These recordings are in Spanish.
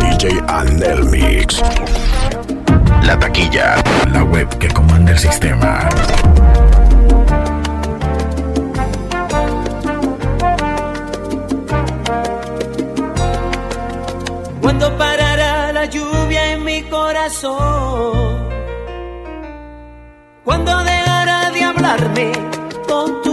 DJ Anel Mix. La taquilla, la web que comanda el sistema. Cuando parará la lluvia en mi corazón? Cuando dejará de hablarme con tu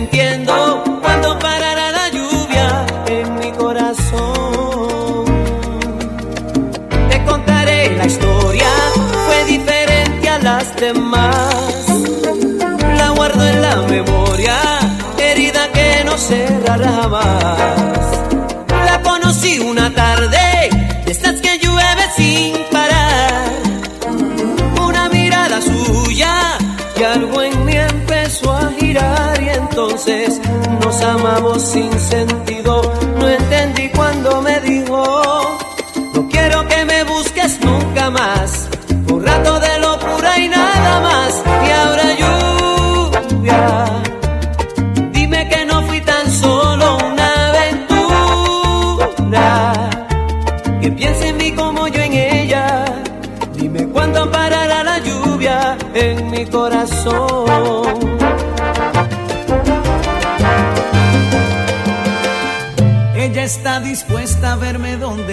entiendo. Cuando parará la lluvia en mi corazón? Te contaré la historia. Fue diferente a las demás la guardo en la memoria, herida que no cerrará jamás. La conocí una tarde, de estas que nos amamos sin sentido. No entendí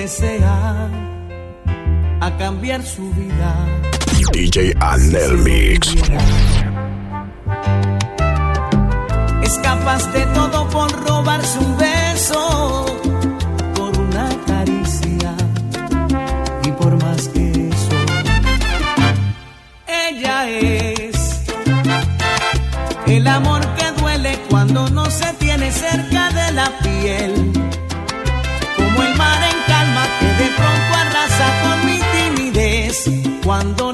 verme donde sea, a cambiar su vida. DJ Anel Mix. Es capaz de todo por robarse un beso, por una caricia y por más que eso. Ella es el amor que duele cuando no se tiene cerca de la piel. Cuando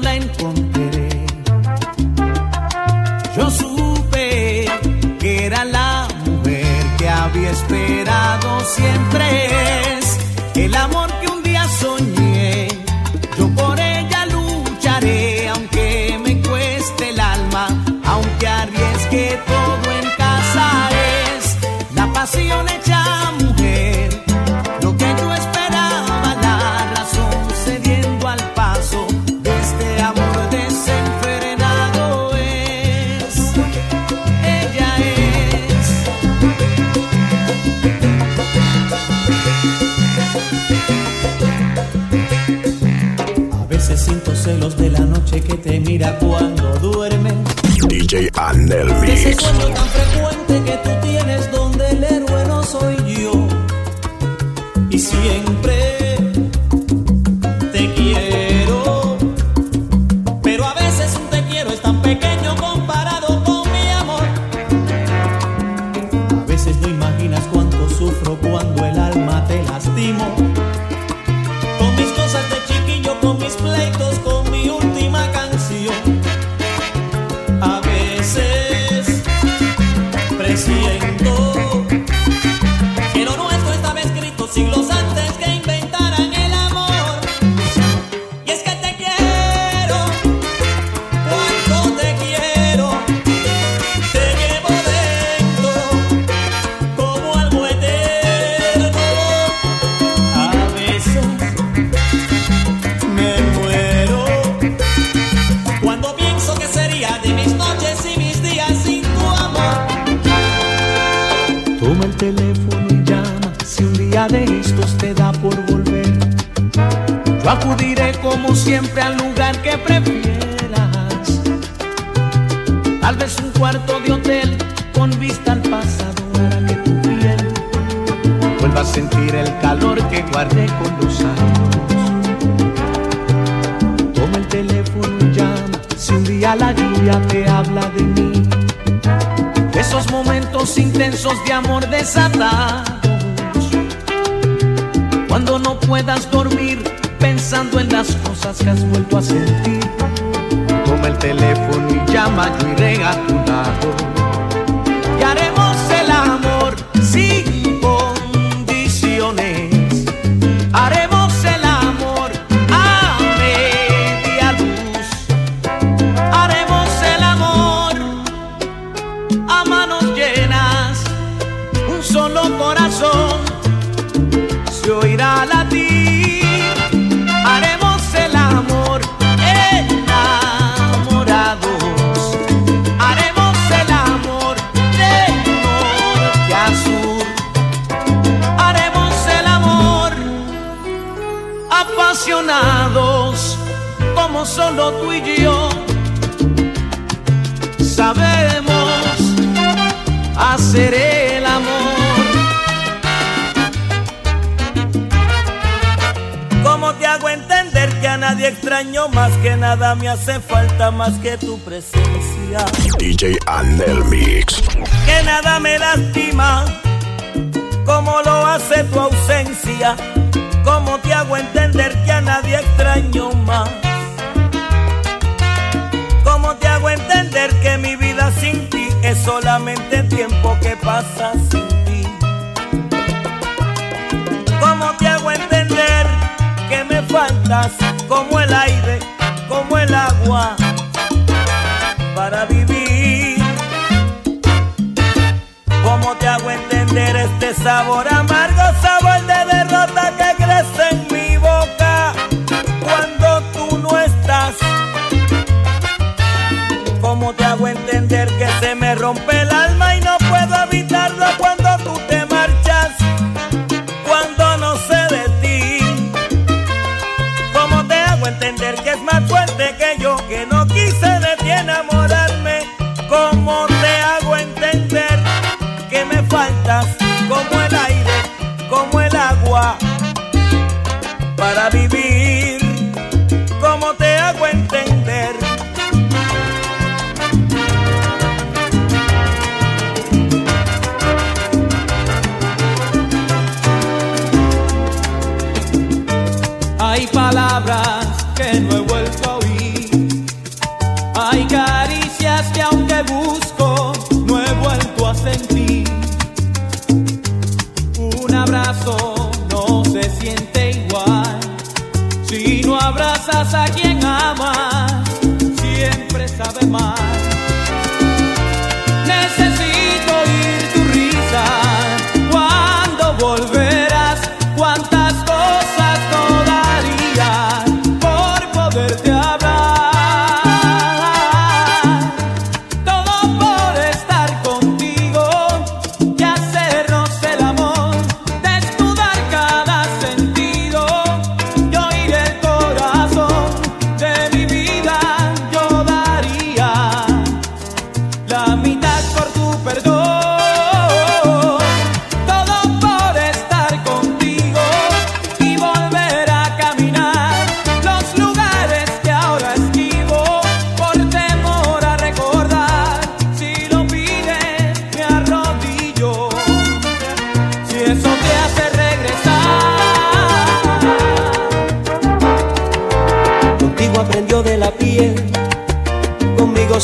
DJ Anel la lluvia te habla de mí. Esos momentos intensos de amor desatados. Cuando no puedas dormir pensando en las cosas que has vuelto a sentir. Toma el teléfono y llama, yo iré tu lado. Solo tú y yo sabemos hacer el amor. ¿Cómo te hago entender que a nadie extraño más que nada me hace falta más que tu presencia? DJ Anel Mix. Que nada me lastima como lo hace tu ausencia. ¿Cómo te hago entender que a nadie extraño más? ¿Cómo te hago entender que mi vida sin ti es solamente tiempo que pasa sin ti? ¿Cómo te hago entender que me faltas como el aire, como el agua para vivir? ¿Cómo te hago entender este sabor amargo,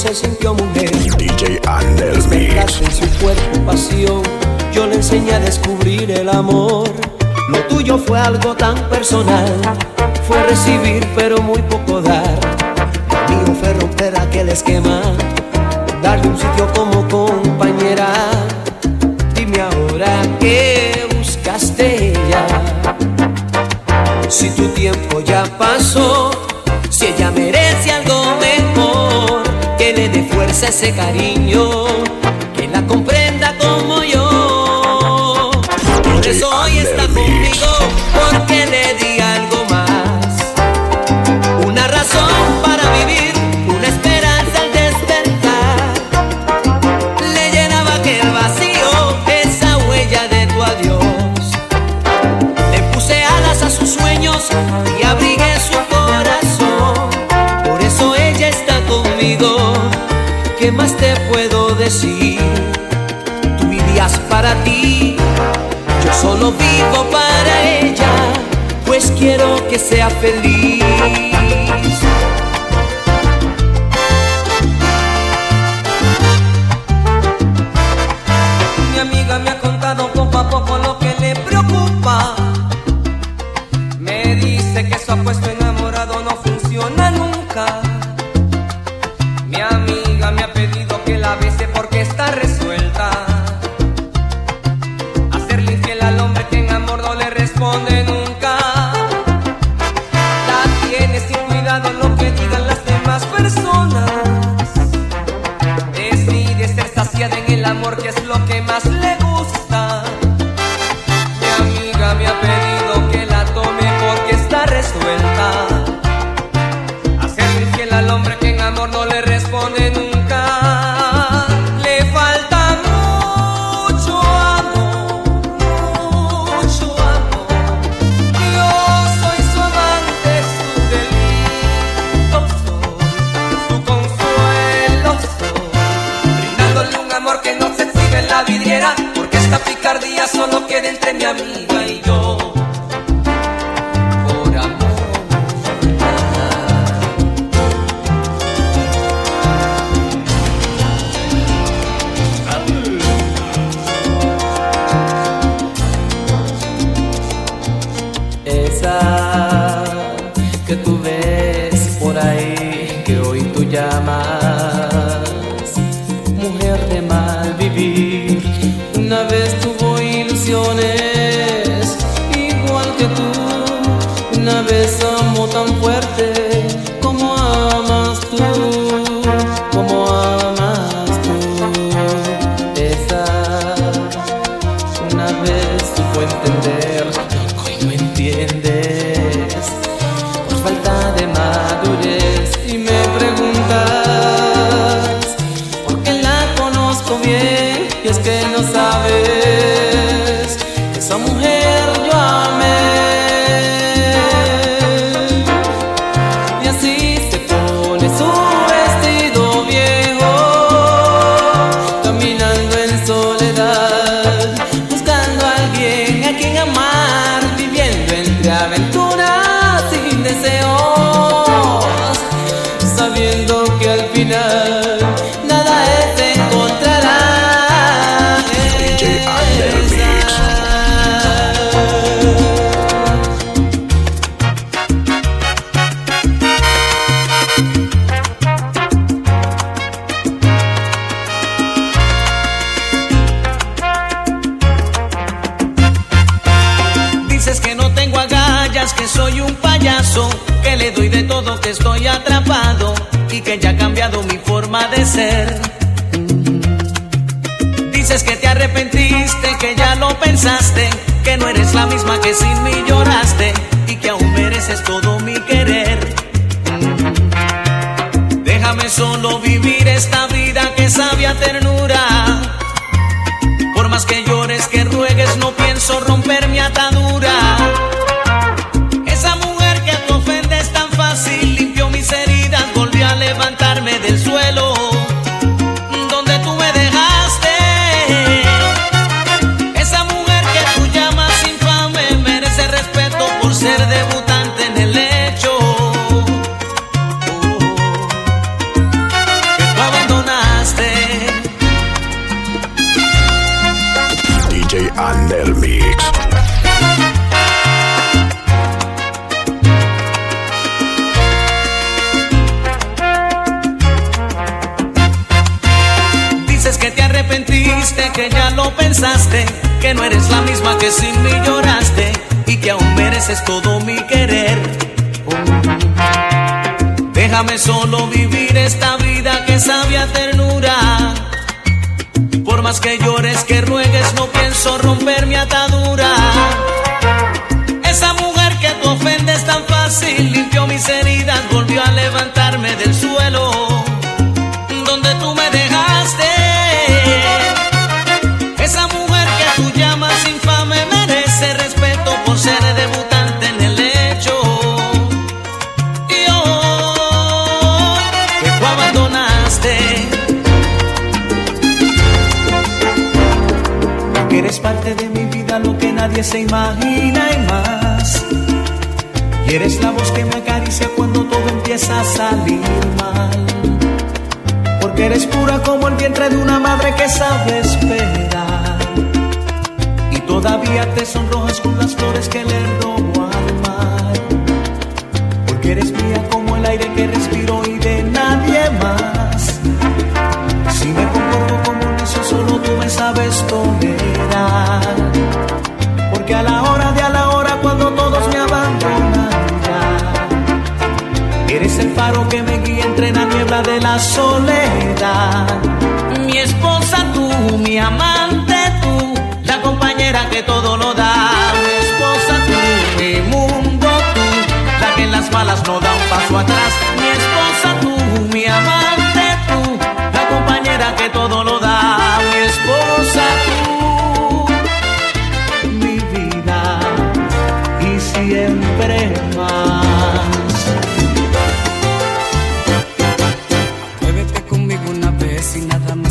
se sintió mujer. DJ Mix. en su cuerpo pasión, yo le enseñé a descubrir el amor. Lo tuyo fue algo tan personal, fue recibir pero muy poco dar. Lo mío fue romper aquel esquema, darle un sitio como compañera. Dime ahora qué buscaste ya. Si tu tiempo ya pasó, fuerza ese cariño, que la comprenda como yo. Por eso ¿qué más te puedo decir? Tú vivías para ti, yo solo vivo para ella, pues quiero que sea feliz. porque esta picardía solo queda entre mi amiga y que sin mí es todo mi querer. Oh, déjame solo vivir. parte de mi vida lo que nadie se imagina y más. Y eres la voz que me acaricia cuando todo empieza a salir mal. Porque eres pura como el vientre de una madre que sabe esperar. Y todavía te sonrojas con las flores que le robó al mar. Porque eres mía como el aire que respiro y de la soledad. Mi esposa tú, mi amante tú, la compañera que todo lo da. Mi esposa tú, mi mundo tú, la que en las malas no da un paso atrás. Mi esposa tú, mi amante tú, la compañera que todo lo da. Mi esposa tú, mi vida y siempre. sin nada más.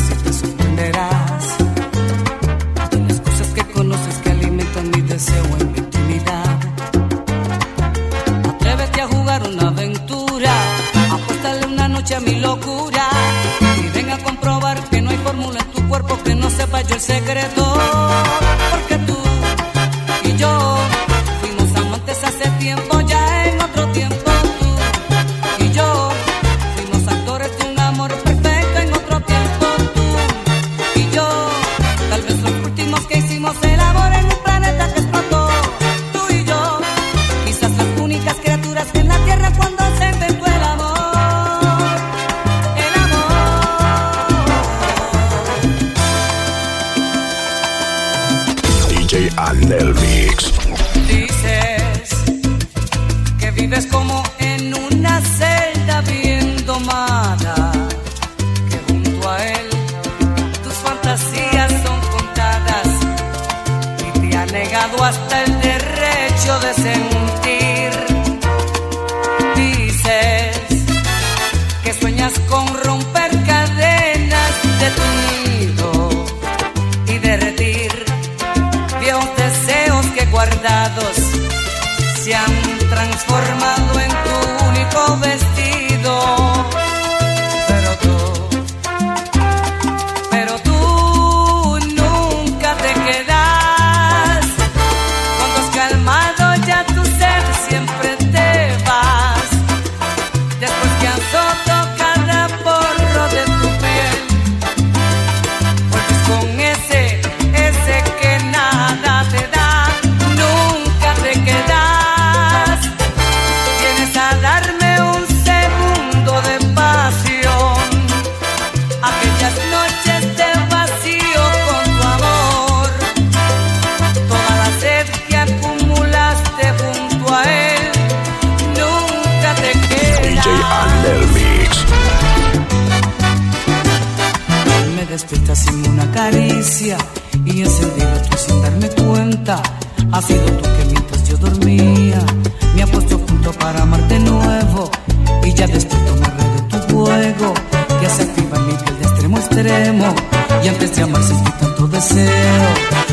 y antes de amar sentí tanto deseo.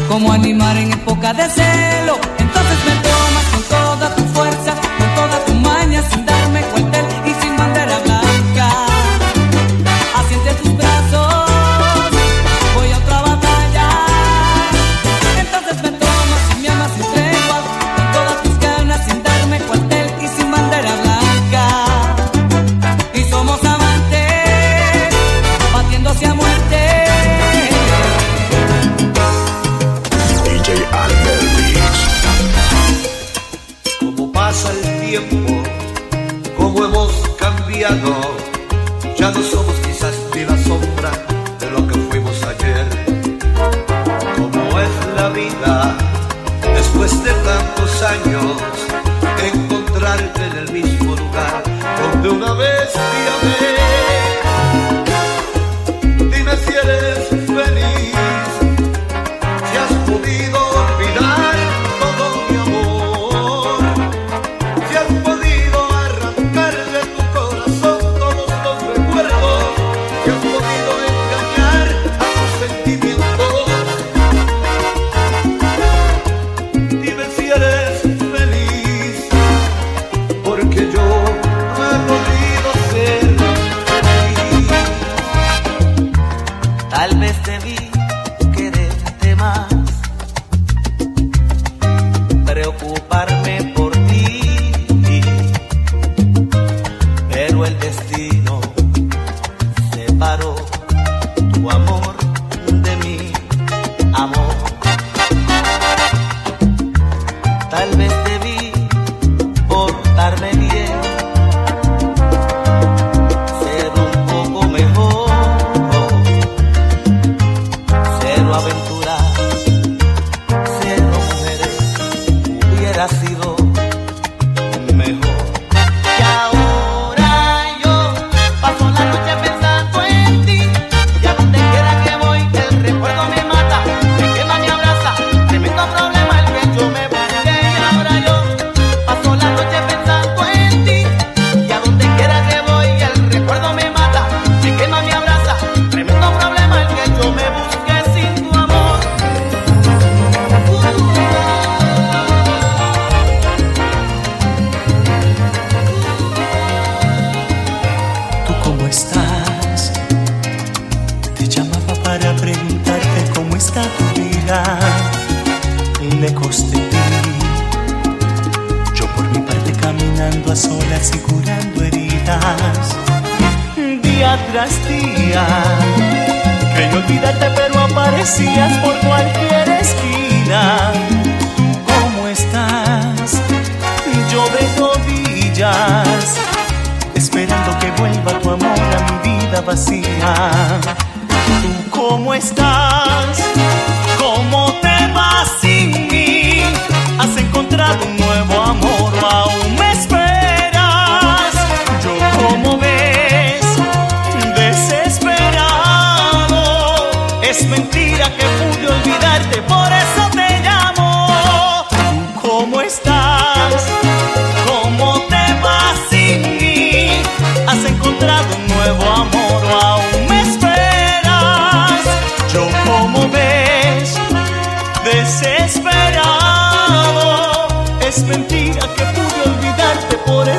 Como animar en época de celo. Entonces me Vestíame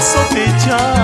să te ceară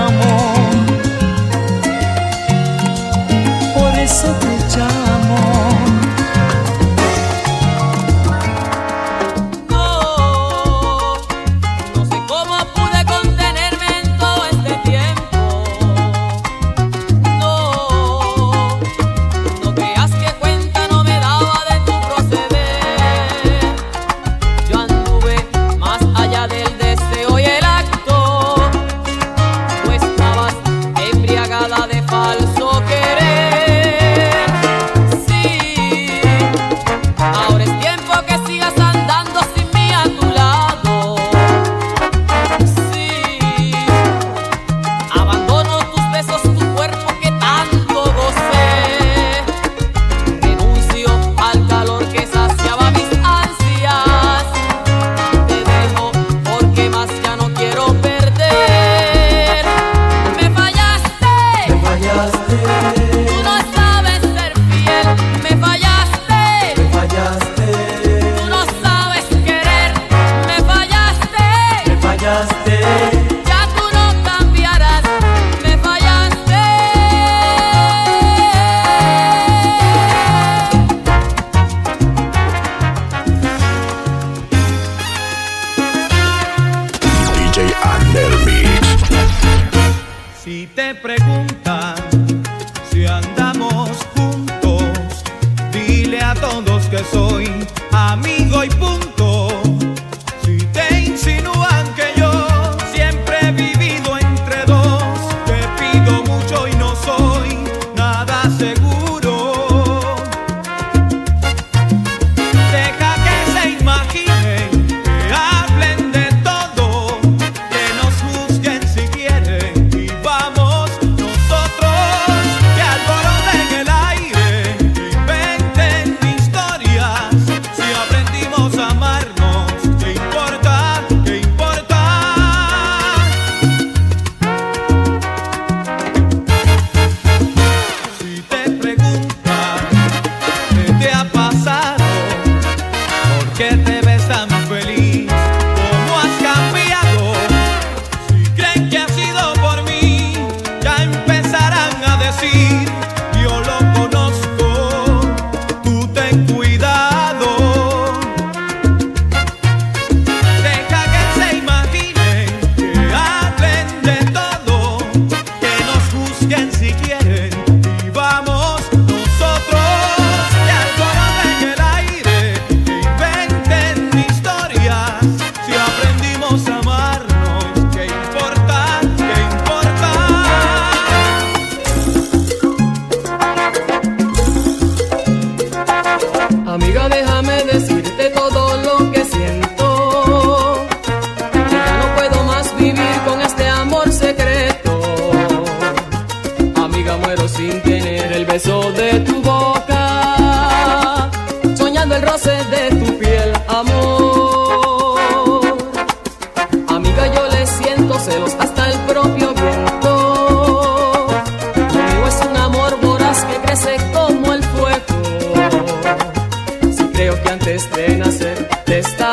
Creo que antes de nacer te estaba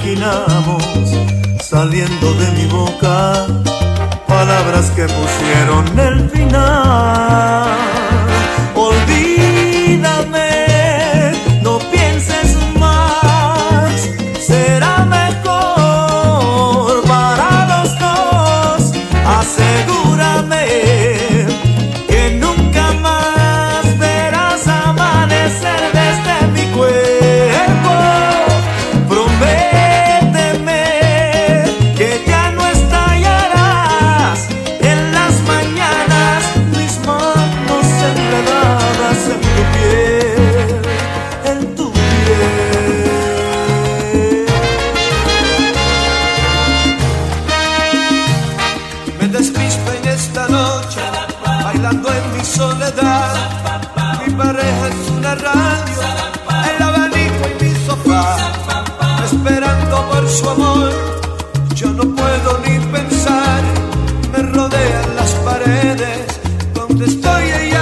imaginamos saliendo de mi boca, palabras que pusieron el final. estoy ella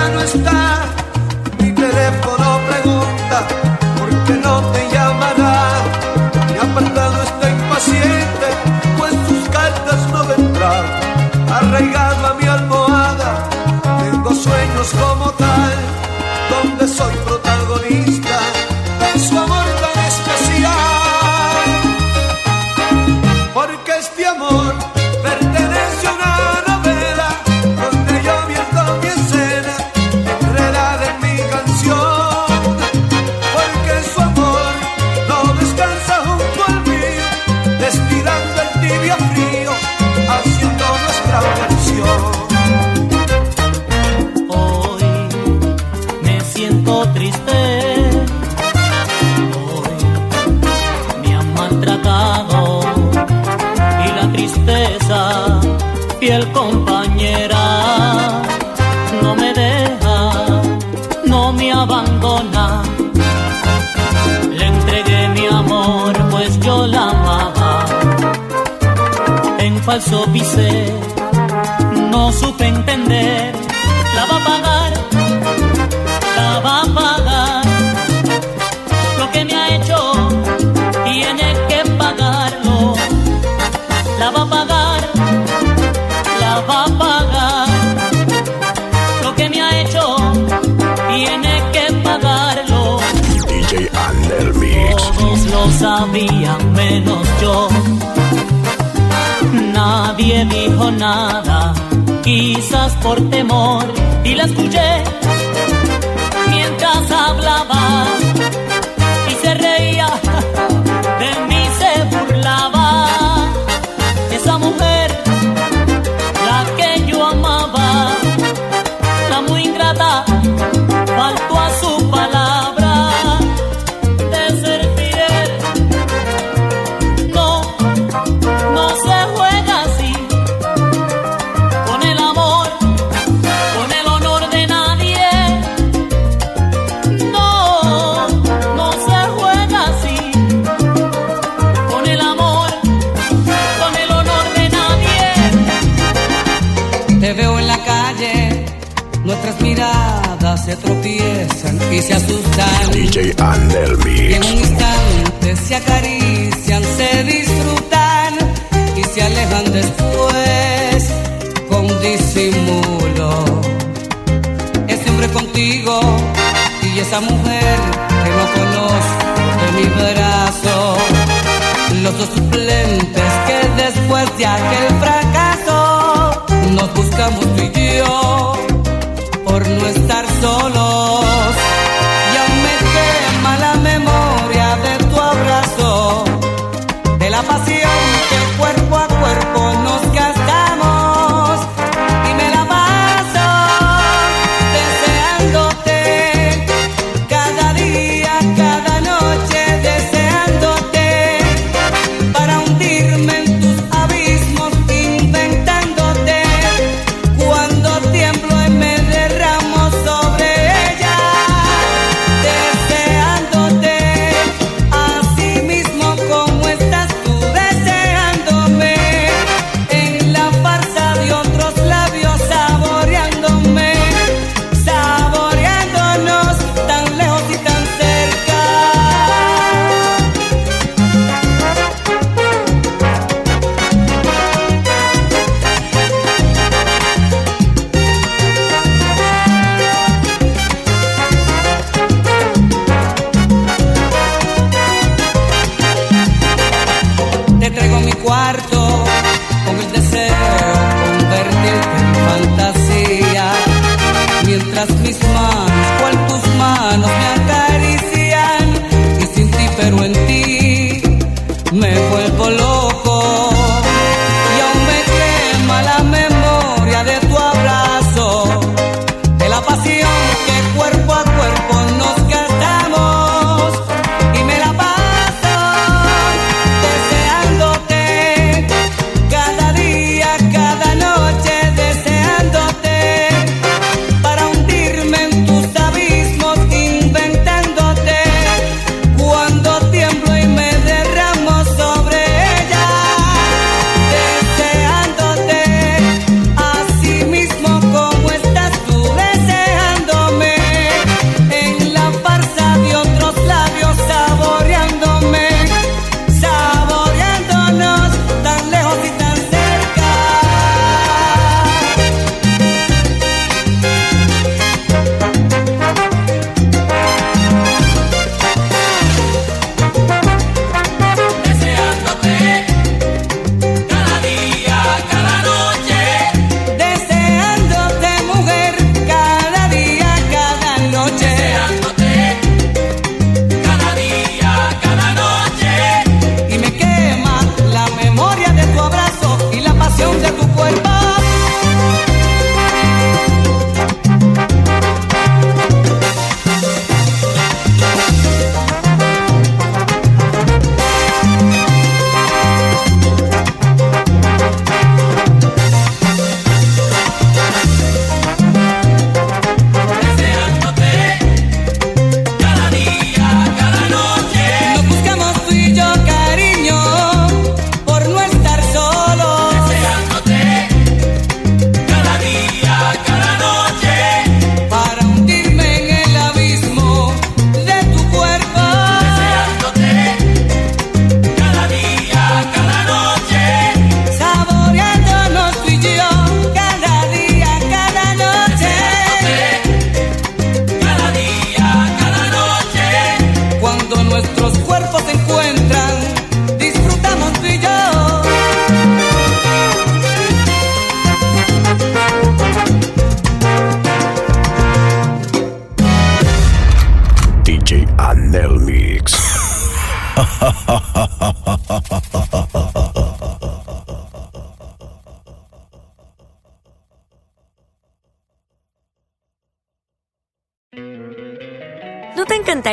había menos yo. Nadie dijo nada, quizás por temor, y la escuché mientras hablaba. miradas se tropiezan y se asustan. DJ Andel Mix. en un instante se acarician, se disfrutan y se alejan después con disimulo. Ese hombre contigo y esa mujer que no conozco de mi brazo. Los dos suplentes que después de aquel fracaso nos buscamos tú y yo por no estar solo.